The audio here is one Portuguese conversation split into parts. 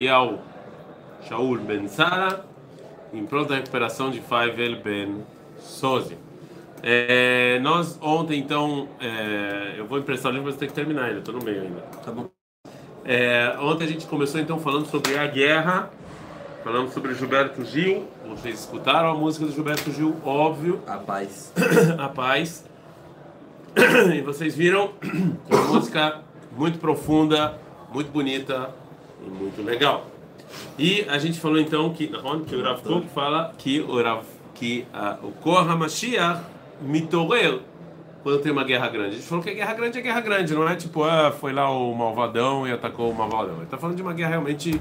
Eliyahu Shaul Ben Sara, em pronta recuperação de Faivel Ben Sozi. É, nós ontem, então, é, eu vou emprestar o livro, mas tem que terminar ainda, estou no meio ainda. Tá bom. É, ontem a gente começou então falando sobre a guerra, falamos sobre Gilberto Gil. Vocês escutaram a música do Gilberto Gil, óbvio, A paz. a paz. E vocês viram uma música muito profunda, muito bonita e muito legal. E a gente falou então que, que o Rav Kuk fala que o Rav, que ah, o Kor HaMashiach mitorel quando tem uma guerra grande. A gente falou que a guerra grande é guerra grande, não é tipo, ah, foi lá o malvadão e atacou o malvadão. Ele está falando de uma guerra realmente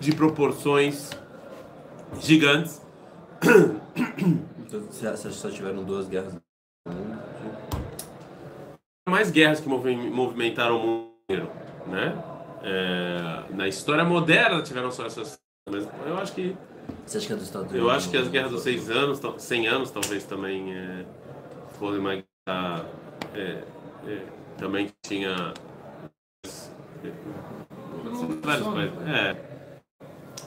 de proporções gigantes. Então, que só tiveram duas guerras mais guerras que movi- movimentaram o mundo né? É, na história moderna tiveram só essas, mas eu acho que Você acha que é dos Estados Unidos? eu acho que as guerras dos seis anos, tal- 100 anos talvez também é, foram uma guerra é, é, também tinha vários países. É.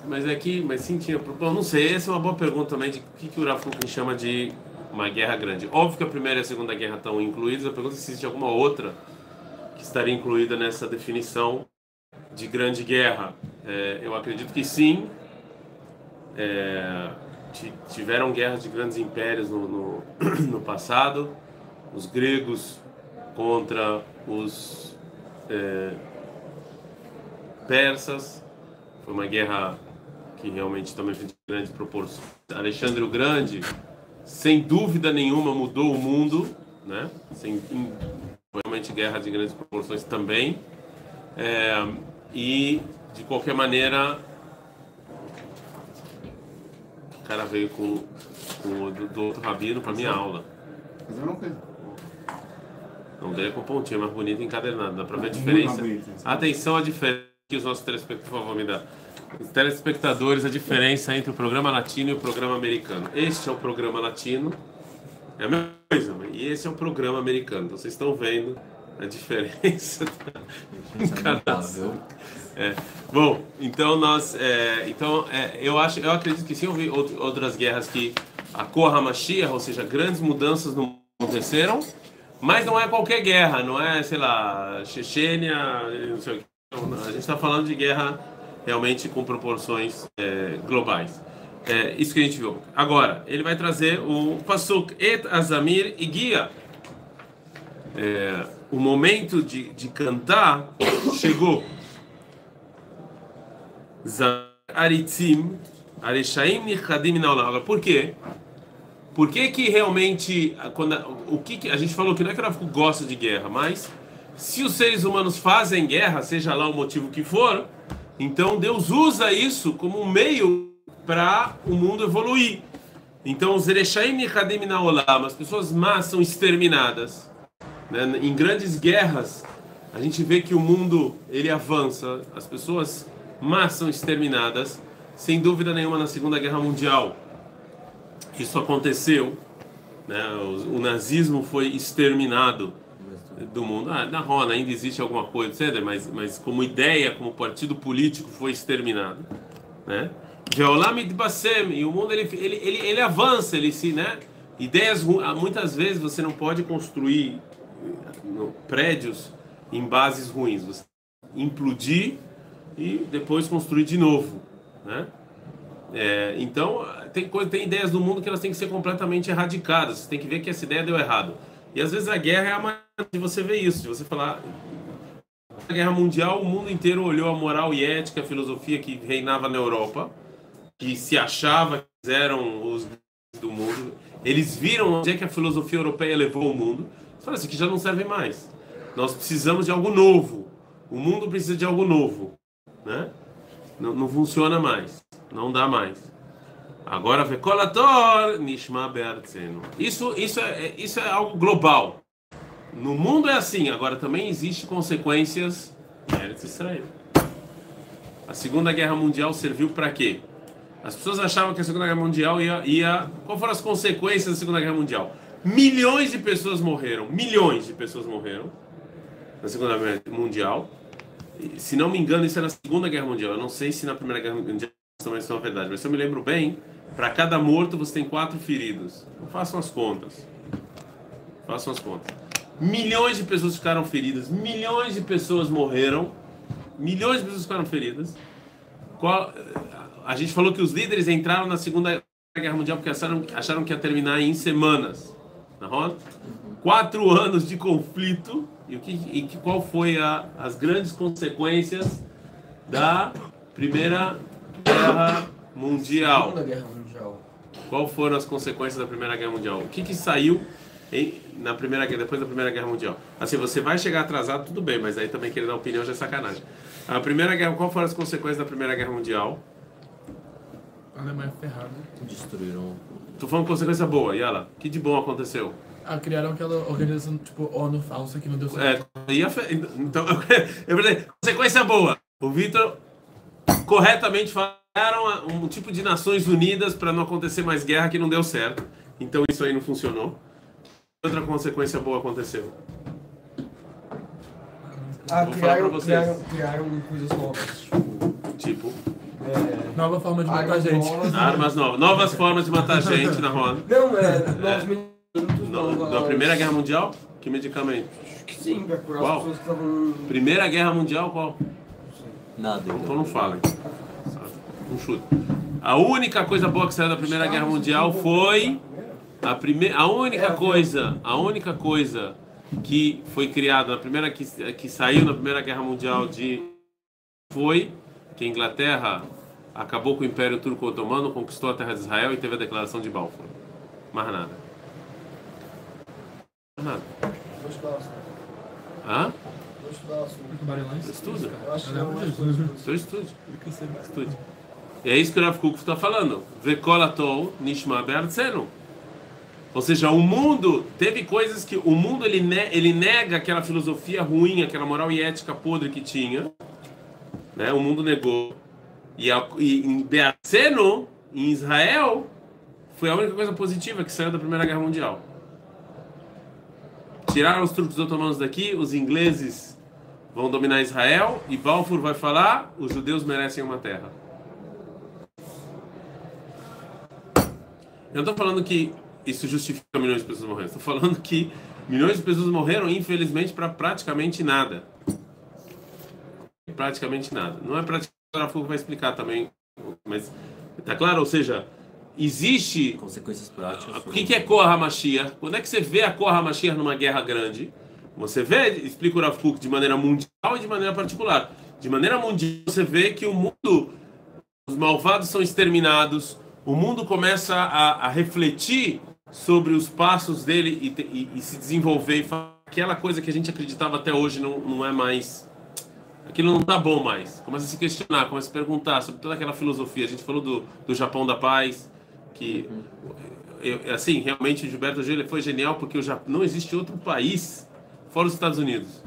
Mas é que, mas sim tinha, bom, não sei, essa é uma boa pergunta também de o que, que o Rafa Kukrin chama de uma guerra grande. Óbvio que a primeira e a segunda guerra estão incluídas, a pergunta é se existe alguma outra que estaria incluída nessa definição de grande guerra. É, eu acredito que sim. É, ti- tiveram guerras de grandes impérios no, no, no passado, os gregos contra os é, persas, foi uma guerra que realmente também foi de grandes proporções. Alexandre o Grande, sem dúvida nenhuma, mudou o mundo, né? Sem, realmente guerra de grandes proporções também. É, e, de qualquer maneira, o cara veio com, com o do, do outro rabino para minha aula. Mas eu não fiz. Não é com pontinha mais bonita encadernada, dá pra ver a diferença. Atenção à diferença que os nossos telespectadores, por favor, me dá. Os telespectadores, a diferença entre o programa latino e o programa americano. Este é o programa latino, é a mesma coisa, mas- e esse é o programa americano. Então vocês estão vendo a diferença encarnação. É. Bom, então nós, é, então é, eu acho, eu acredito que sim houve out- outras guerras que a Korra Mashiach, ou seja, grandes mudanças no aconteceram, mas não é qualquer guerra, não é, sei lá, Chechênia, não sei o que. A gente está falando de guerra realmente com proporções é, globais. É, isso que a gente viu. Agora, ele vai trazer o Pasuk Et Azamir e Guia. É, o momento de, de cantar chegou. Aritzim, Areshaim Nichadim. Agora, por quê? Por que que realmente, quando, o que, que a gente falou que não é que ela gosta de guerra, mas se os seres humanos fazem guerra, seja lá o motivo que for, então Deus usa isso como um meio para o mundo evoluir. Então, os Ereshaim Nichadim Minaolam, as pessoas más são exterminadas. Né? Em grandes guerras, a gente vê que o mundo ele avança, as pessoas más são exterminadas, sem dúvida nenhuma na Segunda Guerra Mundial. Isso aconteceu, né? o, o nazismo foi exterminado do mundo. Ah, na Rona ainda existe alguma coisa, etc., mas, mas como ideia, como partido político, foi exterminado. Né? E o mundo ele, ele, ele, ele avança, ele se, né? Ideias, ah, muitas vezes você não pode construir no- prédios em bases ruins. Você implodir e depois construir de novo, né? É, então, tem, coisa, tem ideias do mundo que elas têm que ser completamente erradicadas. Você tem que ver que essa ideia deu errado. E às vezes a guerra é a maneira de você ver isso, de você falar. Na Guerra Mundial, o mundo inteiro olhou a moral e ética, a filosofia que reinava na Europa, que se achava que eram os do mundo. Eles viram onde é que a filosofia europeia levou o mundo. Falaram, isso aqui já não serve mais. Nós precisamos de algo novo. O mundo precisa de algo novo, né? Não, não funciona mais. Não dá mais. Agora, Vekolator Nishma Be'artzenu. Isso, isso, é, isso é algo global. No mundo é assim. Agora, também existe consequências Israel. A Segunda Guerra Mundial serviu para quê? As pessoas achavam que a Segunda Guerra Mundial ia, ia... Qual foram as consequências da Segunda Guerra Mundial? Milhões de pessoas morreram. Milhões de pessoas morreram na Segunda Guerra Mundial. se não me engano, isso é na Segunda Guerra Mundial. Eu não sei se na Primeira Guerra Mundial também isso é uma verdade, mas se eu me lembro bem, para cada morto você tem quatro feridos. Façam as contas. Façam as contas. Milhões de pessoas ficaram feridas, milhões de pessoas morreram, milhões de pessoas ficaram feridas. Qual, a gente falou que os líderes entraram na Segunda Guerra Mundial porque acharam, acharam que ia terminar em semanas. Na roda? Quatro anos de conflito. E, o que, e qual foi a, as grandes consequências da Primeira Guerra Mundial? Segunda Guerra Mundial. Qual foram as consequências da Primeira Guerra Mundial? O que, que saiu em, na primeira depois da Primeira Guerra Mundial? Assim, você vai chegar atrasado, tudo bem, mas aí também querer dar opinião já é sacanagem. A Primeira Guerra, qual foram as consequências da Primeira Guerra Mundial? A Alemanha ferrada. Destruíram. Tô falando consequência boa, ela, que de bom aconteceu? Ah, criaram aquela organização tipo ONU falsa que não deu certo. É, ia fe... então, eu falei, consequência boa. O Vitor corretamente falaram um tipo de Nações Unidas para não acontecer mais guerra que não deu certo. Então isso aí não funcionou. Outra consequência boa aconteceu. Ah, Vou falar criaram, criaram, criaram coisas novas. Tipo, Tipo, é, Nova forma de matar armas gente. novas. armas novas, novas formas de matar gente na roda. Não, é, novos medicamentos, No, novas... na Primeira Guerra Mundial, que medicamento? Sim, pra curar Qual? as pessoas que estavam... Primeira Guerra Mundial, qual? Nada. Então não falem. Um chute. A única coisa boa que saiu da Primeira Guerra Mundial foi a primeira, a única coisa, a única coisa que foi criada na primeira que, que saiu na Primeira Guerra Mundial de foi que a Inglaterra acabou com o Império Turco Otomano, conquistou a terra de Israel e teve a declaração de Balfour. Mais nada. Mais nada. Vou estudar o assunto. Hã? Vou estudar o assunto. Tubarões. Estuda. Eu acho que é uma coisa. Estude. Estude. E é isso que o Rav Kuk está falando. Vekolatol nishma be'artzenu. Ou seja, o mundo teve coisas que o mundo ele, ne, ele nega aquela filosofia ruim, aquela moral e ética podre que tinha, né? O mundo negou. E, em Beatzeno, em Israel, foi a única coisa positiva que saiu da Primeira Guerra Mundial. Tiraram os turcos otomanos daqui, os ingleses vão dominar Israel e Balfour vai falar: os judeus merecem uma terra. Eu não estou falando que isso justifica milhões de pessoas morrendo. Estou falando que milhões de pessoas morreram, infelizmente, para praticamente nada. Praticamente nada. Não é praticamente o Rafa vai explicar também, mas tá claro? Ou seja, existe Consequências práticas. o que, que é Korah Mashiach? Quando é que você vê a Korah Mashiach numa guerra grande? Você vê, explica o Kuk, de maneira mundial e de maneira particular. De maneira mundial, você vê que o mundo, os malvados são exterminados, o mundo começa a, a refletir sobre os passos dele e, e- e se desenvolver. E falar, aquela coisa que a gente acreditava até hoje não, não é mais. Aquilo não tá bom mais. Começa a se questionar, começa a se perguntar sobre toda aquela filosofia. A gente falou do, do Japão da paz, que eu- assim, realmente o Gilberto Gil foi genial porque o Japão, não existe outro país fora os Estados Unidos.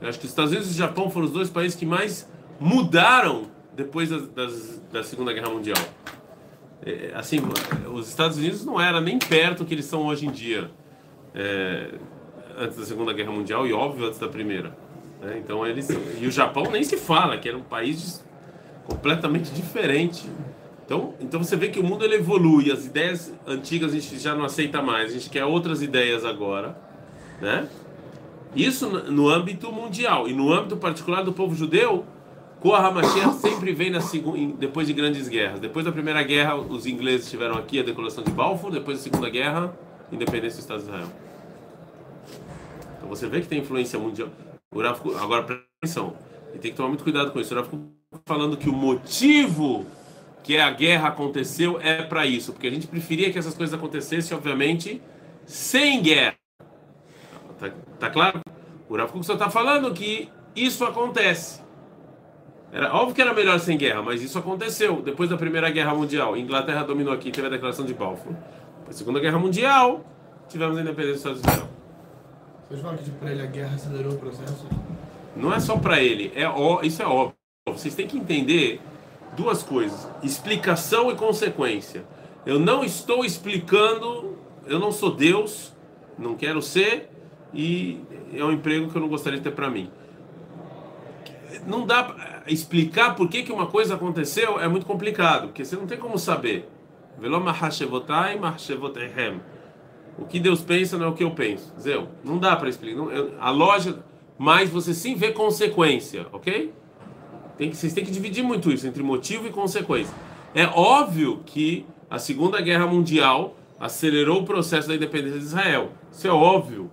Eu acho que os Estados Unidos e o Japão foram os dois países que mais mudaram depois das, das- da Segunda Guerra Mundial. É, assim, os Estados Unidos não era nem perto do que eles são hoje em dia, é, antes da Segunda Guerra Mundial e óbvio antes da Primeira. Né? Então eles e o Japão nem se fala, que era um país completamente diferente. Então, então você vê que o mundo ele evolui, as ideias antigas a gente já não aceita mais, a gente quer outras ideias agora, né? Isso no- âmbito mundial e no âmbito particular do povo judeu, Korah Mashiach sempre vem na segun- em- depois de grandes guerras. Depois da primeira guerra, os ingleses tiveram aqui a declaração de Balfour, depois da segunda guerra, independência do Estado de Israel. Então você vê que tem influência mundial. O agora presta atenção, e tem que tomar muito cuidado com isso. O Kuk falando que o motivo que a guerra aconteceu é para isso, porque a gente preferia que essas coisas acontecessem, obviamente, sem guerra. Tá, tá claro? O Rav só está falando que isso acontece. Era óbvio que era melhor sem guerra, mas isso aconteceu depois da Primeira Guerra Mundial. Inglaterra dominou aqui, teve a declaração de Balfour. Da Segunda Guerra Mundial, tivemos a independência dos Estados Unidos. Não é só para ele, é ó, isso é óbvio. Vocês têm que entender duas coisas: explicação e consequência. Eu não estou explicando, eu não sou Deus, não quero ser, e é um emprego que eu não gostaria de ter para mim. não dá pra explicar por que, que uma coisa aconteceu é muito complicado, porque você não tem como saber. Velo mahashevotai mahashevoteihem. O que Deus pensa não é o que eu penso. Zeu, não dá para explicar. Não- eu- a loja, mas você sim vê consequência, ok? Tem que, vocês têm que dividir muito isso entre motivo e consequência. É óbvio que a Segunda Guerra Mundial acelerou o processo da independência de Israel. Isso é óbvio.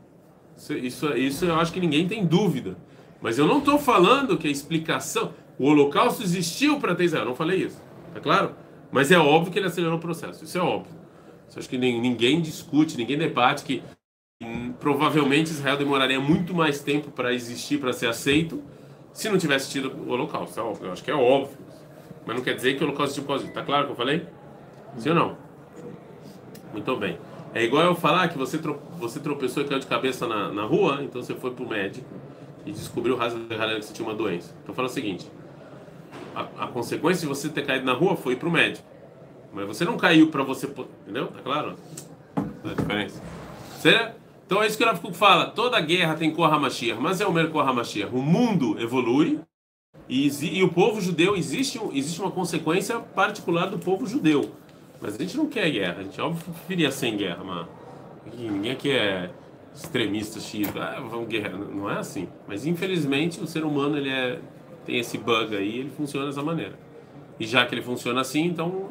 Isso, isso, isso eu acho que ninguém tem dúvida. Mas eu não estou falando que a explicação. O Holocausto existiu para ter Israel. Eu não falei isso. Tá claro? Mas é óbvio que ele acelerou o processo. Isso é óbvio. Acho que ninguém discute, ninguém debate que provavelmente Israel demoraria muito mais tempo para existir, para ser aceito, se não tivesse tido o Holocausto. É. Eu acho que é óbvio. Mas não quer dizer que o Holocausto existiu por causa. Tá claro o que eu falei? Sim ou não? Muito bem. É igual eu falar que você, você tropeçou e caiu de cabeça na, na rua, então você foi pro médico e descobriu que você tinha uma doença. Então fala o seguinte: a, a consequência de você ter caído na rua foi ir pro médico. Mas você não caiu para você. Entendeu? Tá claro? A diferença. Certo? Então é isso que o Kuk fala. Toda guerra tem Korra Mashiach, mas é o mero Korra Mashiach. O mundo evolui e, e o povo judeu, existe, existe uma consequência particular do povo judeu. Mas a gente não quer guerra, a gente óbvio preferia sem guerra, mas ninguém aqui é extremista X, ah, vamos guerra, não é assim. Mas infelizmente o ser humano ele é, tem esse bug aí, ele funciona dessa maneira. E já que ele funciona assim, então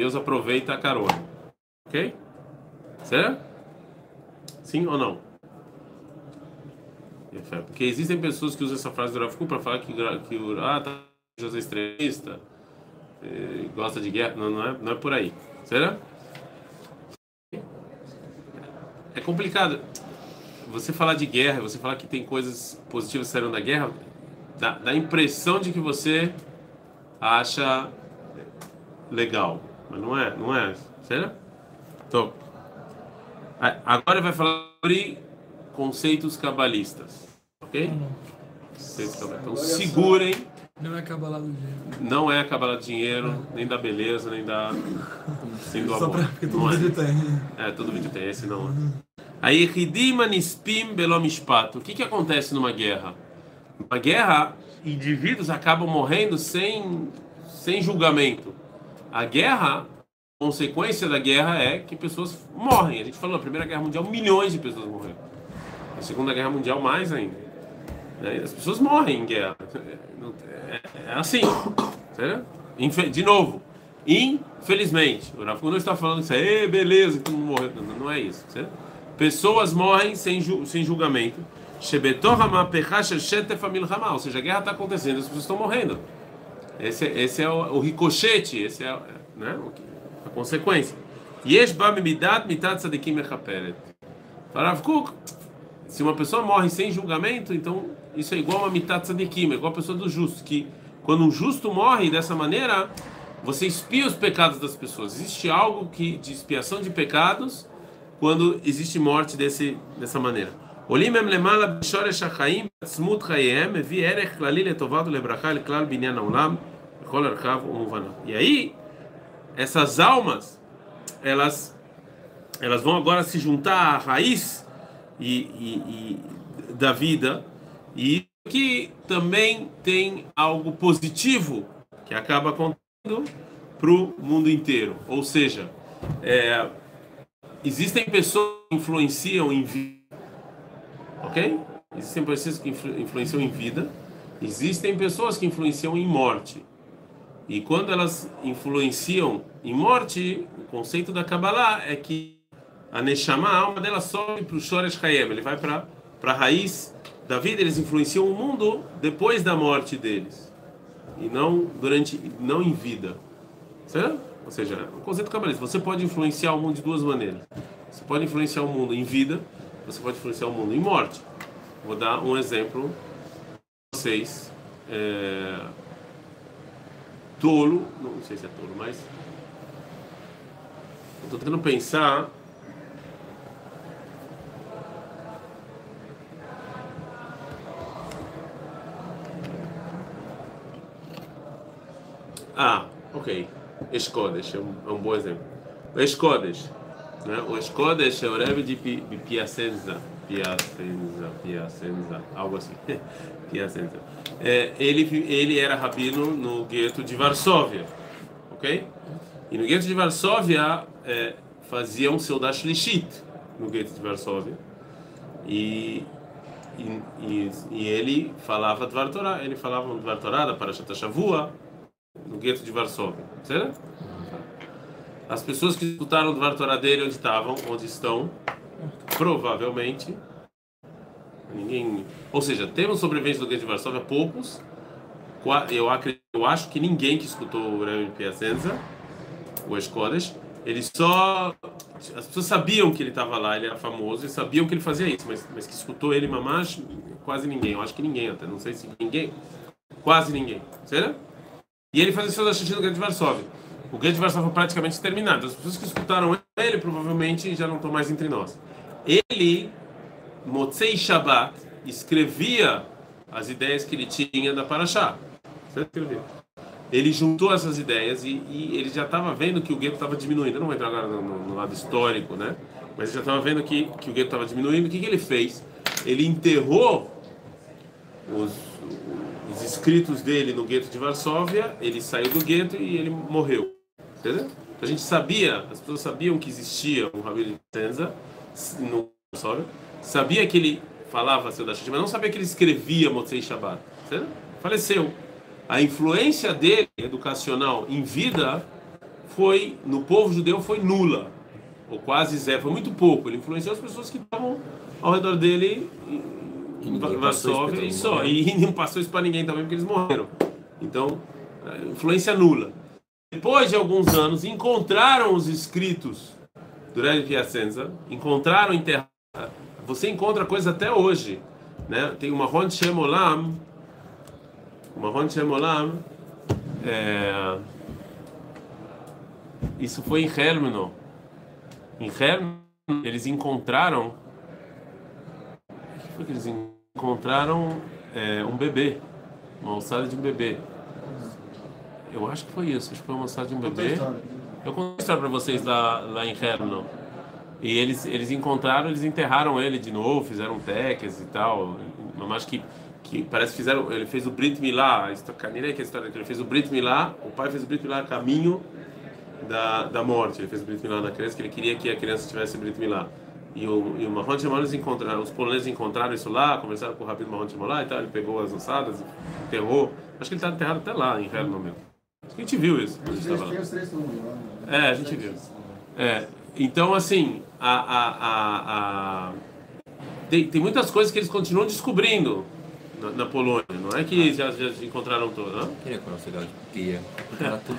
Deus aproveita a carona. Ok? Certo? Sim ou não? Porque existem pessoas que usam essa frase do Rav para falar que, que o ah, tá, José é extremista, eh, gosta de guerra. Não, não, é, não é por aí. Será? É complicado. Você falar de guerra, você falar que tem coisas positivas saíram da guerra, dá a impressão de que você acha legal. Mas não é, não é. Será? Então, agora vai falar sobre conceitos cabalistas. Ok? Conceitos cabalistas. Então segurem. Não é Kabbalah do dinheiro. Não é a cabala de dinheiro, nem da beleza, nem da. Nem do Só amor. pra. Porque todo Não é. vídeo tem. É, todo vídeo tem esse não. Aí, Ridima Nispim Belomishpat. O que, que acontece numa guerra? Numa guerra, indivíduos acabam morrendo sem, sem julgamento. A guerra, consequência da guerra é que pessoas morrem. A gente falou na Primeira Guerra Mundial, milhões de pessoas morreram. Na Segunda Guerra Mundial, mais ainda. Né? As pessoas morrem em guerra. É, é assim. De novo, infelizmente. O Kuk não está falando isso aí, beleza, que mundo morreu. Não, não é isso. Certo? Pessoas morrem sem, ju- sem julgamento. Ou seja, a guerra está acontecendo, as pessoas estão morrendo. Esse, esse é o, o ricochete, esse é né, a consequência. Yesh ba midat mitat tzadikim mechaperet. Fala, Rav Kuk, se uma pessoa morre sem julgamento, então isso é igual a mitat tzadikim, é igual a pessoa do justo, que quando um justo morre dessa maneira, você expia os pecados das pessoas. Existe algo que de expiação de pecados quando existe morte desse, dessa maneira. עולים הם למעלה בשורש החיים, בעצמות חייהם, מביא ערך כללי לטובת ולברכה לכלל בניין העולם, בכל ערכיו ומובניו. E aí, essas almas, elas, elas vão agora se juntar à raiz e, e- e da vida, e que também tem algo positivo que acaba acontecendo para o mundo inteiro. Ou seja, é, existem pessoas que influenciam em vida, ok? Existem pessoas que influ- influenciam em vida, existem pessoas que influenciam em morte. E quando elas influenciam em morte, o conceito da Kabbalah é que a Neshama, a alma dela sobe para o Shoresh Hayem, ele vai para a raiz da vida, eles influenciam o mundo depois da morte deles. E não durante, não em vida. Certo? Ou seja, o conceito cabalista, você pode influenciar o mundo de duas maneiras. Você pode influenciar o mundo em vida, você pode influenciar o mundo em morte. Vou dar um exemplo vocês. É, tolo, não sei se é tolo, mas estou tentando pensar. Ah, ok. Escodes é um, é um bom exemplo. Escodes, né? O Escodes é o Rebbe de Pi- de Piacenza. Piacenza, Piacenza, algo assim. Piacenza. É, ele, ele era rabino no gueto de Varsóvia, ok? E no gueto de Varsóvia é, faziam seu Dash Lishit no gueto de Varsóvia. E, e, e, e ele falava Dvar Torah, ele falava Dvar Torah da Parashat Shavua no gueto de Varsóvia, certo? As pessoas que escutaram Dvar Torah dele onde estavam, onde estão, provavelmente ninguém, ou seja, temos sobreviventes do gueto de Varsóvia poucos. Eu acredito, eu acho que ninguém que escutou o Rebbe Piacenza, o Escodas, ele só as pessoas sabiam que ele estava lá, ele era famoso e sabiam que ele fazia isso, mas, mas que escutou ele mamash, quase ninguém. Eu acho que ninguém até, não sei se ninguém, quase ninguém, certo? E ele fazia seus xixi no Gueto de Varsóvia. O Gueto de Varsóvia foi praticamente terminado. As pessoas que escutaram ele provavelmente já não estão mais entre nós. Ele, Motzei Shabbat, escrevia as ideias que ele tinha da Parashá. Ele juntou essas ideias e, e ele já estava vendo que o gueto estava diminuindo. Eu não vou entrar agora no, no- no lado histórico, né? Mas ele já estava vendo que, que o gueto estava diminuindo. O que, que ele fez? Ele enterrou os, os escritos dele no gueto de Varsóvia. Ele saiu do gueto e ele morreu. Entendeu? A gente sabia, as pessoas sabiam que existia um Rabino de Tenza no Varsóvia. Sabia que ele falava seu da mas não sabia que ele escrevia Motzei Shabbat. Certo? Faleceu. A influência dele, educacional, em vida, foi no povo judeu foi nula, ou quase zero, foi muito pouco. Ele influenciou as pessoas que estavam ao redor dele em- Varsóvia e só. morrer. E não passou isso para ninguém também, porque eles morreram. Então, influência nula. Depois de alguns anos, encontraram os escritos do Rebbe Piacenza, encontraram enterrados. Você encontra coisas até hoje. Né? Tem uma Ron Shemolam, uma Ron Shemolam, é... isso foi em Hermno. Em Hermno, eles encontraram. O que foi que eles encontraram? É, um bebê, uma alçada de um bebê. Eu acho que foi isso, acho que foi uma alçada de um bebê. Eu conto a história para vocês lá, lá em Hermno. E eles, eles encontraram, eles enterraram ele de novo, fizeram teques e tal. Mas acho que, que parece que fizeram. Ele fez o Brit Milá, a histó- nem que a história que ele fez o Brit Milá, o pai fez o Brit Milá a caminho da, da morte. Ele fez o Brit Milá na criança, que ele queria que a criança tivesse Brit Milá. E o, e o Mahon encontraram, os poloneses encontraram isso lá, conversaram com o Rabino Mahon Shemon lá e tal. Ele pegou as ossadas, enterrou. Acho que ele está enterrado até lá, em Hermno mesmo. A gente viu isso. a gente Tem os três né? É, a gente viu. É, então, assim, a, a, a, a- Tem, tem muitas coisas que eles continuam descobrindo na, na Polônia. Não é que já, já encontraram todas, não? Queria que eu não sei de tudo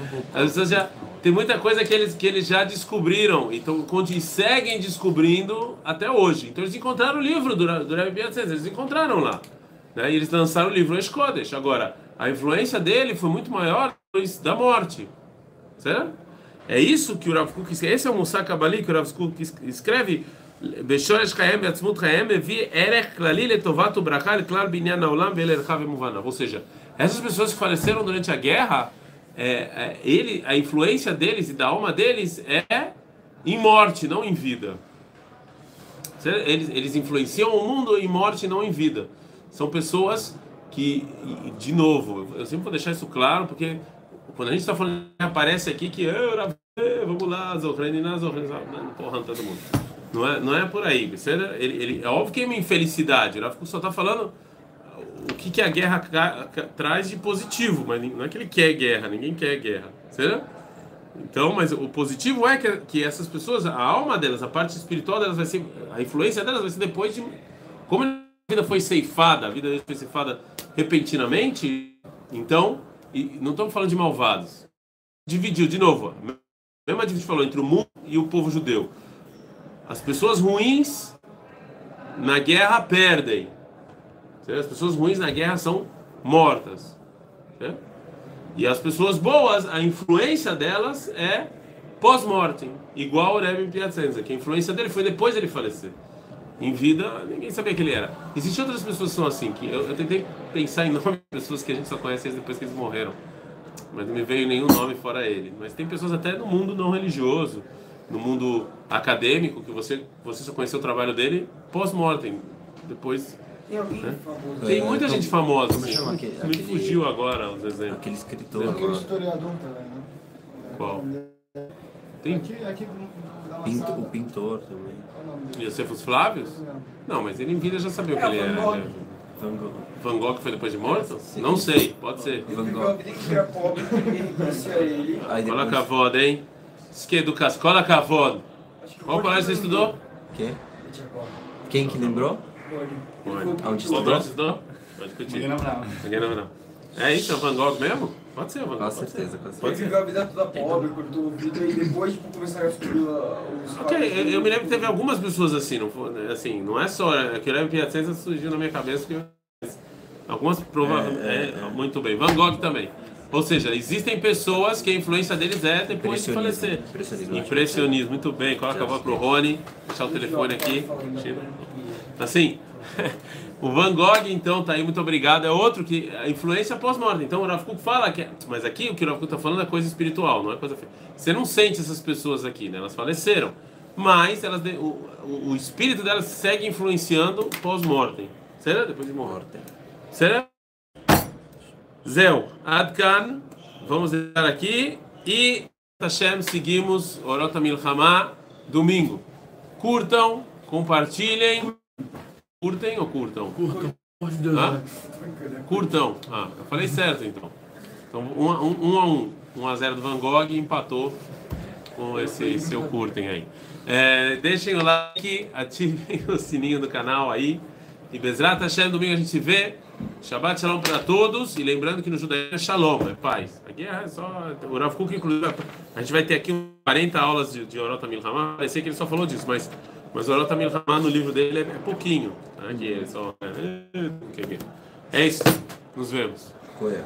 pessoas já tem muita coisa que eles que eles já descobriram, então conti- seguem descobrindo até hoje. Então eles encontraram o livro do do Rebbe eles encontraram lá, né? E eles lançaram o livro Escodes. Agora, a influência dele foi muito maior da morte. Certo? É isso que o Rav Kuk escreve. Esse é o Musa Kabali que o Rav Kuk escreve. Olam Ou seja, essas pessoas que faleceram durante a guerra, é, é, ele, a influência deles e da alma deles é em morte, não em vida. Eles, eles influenciam o mundo em morte, não em vida. São pessoas que, de novo, eu sempre vou deixar isso claro, porque quando a gente está falando, aparece aqui que "Ah, Rav, eh, vamos lá, Zohreniná, Zohreniná, porra, todo mundo. Não é, não é por aí. certo? Ele, ele, é óbvio que é uma infelicidade. Rav só está falando o que, que a guerra traz de positivo, mas não é que ele quer guerra, ninguém quer guerra. Certo? Então, mas o positivo é que, que essas pessoas, a alma delas, a parte espiritual delas vai ser, a influência delas vai ser depois de. Como a vida foi ceifada, a vida foi ceifada repentinamente, então, e não estamos falando de malvados. Dividiu, de novo, a mesma divisão falou entre o mundo e o povo judeu. As pessoas ruins na guerra perdem. As pessoas ruins na guerra são mortas. E as pessoas boas, a influência delas é pós-mortem, igual o Rebbe Piacenza, que a influência dele foi depois dele falecer. Em vida, ninguém sabia que ele era. Existem outras pessoas que são assim, que eu, eu tentei pensar em nomes de pessoas que a gente só conhece depois que eles morreram, mas não me veio nenhum nome fora ele. Mas tem pessoas até no mundo não religioso, no mundo acadêmico, que você, você só conheceu o trabalho dele pós-mortem. Depois. Tem alguém Né? Tem É, muita como- gente famosa. como assim. chama aquele- Me aquele- fugiu agora os exemplos. Aquele escritor aquele historiador também, né? Qual? Tem Aqui, aqui Pinto- o pintor também. Dele? Josefos Flávios? Não, mas ele em vida já sabia o que É, ele era. Né? Van Gogh. Van Gogh foi depois de morto? Não sei, pode ser. Van Gogh. a vida inteira pobre, ninguém conhecia ele. Aí Cola depois... cavod, hein? Diz que educação. Cola cavod. Acho que Qual colégio você estudou? Qual? Quem que lembrou? Onde? Estudou? você estudou? Pode discutir. Ninguém não, não. É isso, é o Van Gogh mesmo? Pode ser o Van Gogh. Com pode ser. certeza, com certeza. viveu a vida toda pobre, cortou o vidro e depois tipo, começaram a uh, os Ok, eu, eu me lembro que teve algumas pessoas assim, não foi, né, assim, não é só, é que eu lembro Piacenza surgiu na minha cabeça que algumas provavelmente, É, é, é, é. muito bem, Van Gogh também. Ou seja, existem pessoas que a influência deles é depois de falecer. impressionismo. Impressionismo, muito bem. Coloca a voz pro Rony, deixar o telefone aqui. Tira. Assim, o Van Gogh, então, tá aí, muito obrigado. É outro que a influência pós-morte. Então, o Rav Kuk fala que. Mas aqui o que o Rav Kuk tá falando é coisa espiritual, não é coisa. Você não sente essas pessoas aqui, né? Elas faleceram. Mas elas, o, o, espírito delas segue influenciando pós-mortem. Será? Depois de morte. Será? Zéu, Adkan, vamos deixar aqui e Hashem seguimos Orota Milhamá domingo. Curtam, compartilhem. Curtem ou curtam? Curtam. Né? Curtam. Ah, eu falei certo então. Então, um a um, um a um. 1 a 0 do Van Gogh empatou com esse seu curtem aí. É, deixem o like, ativem o sininho do canal aí. E Bezrat Hashem, domingo a gente se vê. Shabbat Shalom para todos. E lembrando que no judaísmo é Shalom, é paz. Aqui é só. O Rav Kuk, inclusive, a gente vai ter aqui uns 40 aulas de, de Orota Milhamá. Parecia que ele só falou disso, mas, mas o Orota Milhamá no livro dele é, é pouquinho. Aqui é só. É, é isso. Nos vemos. Coia.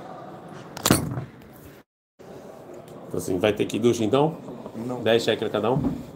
Assim, vai ter que ducha então? Não. 10 shekels cada um?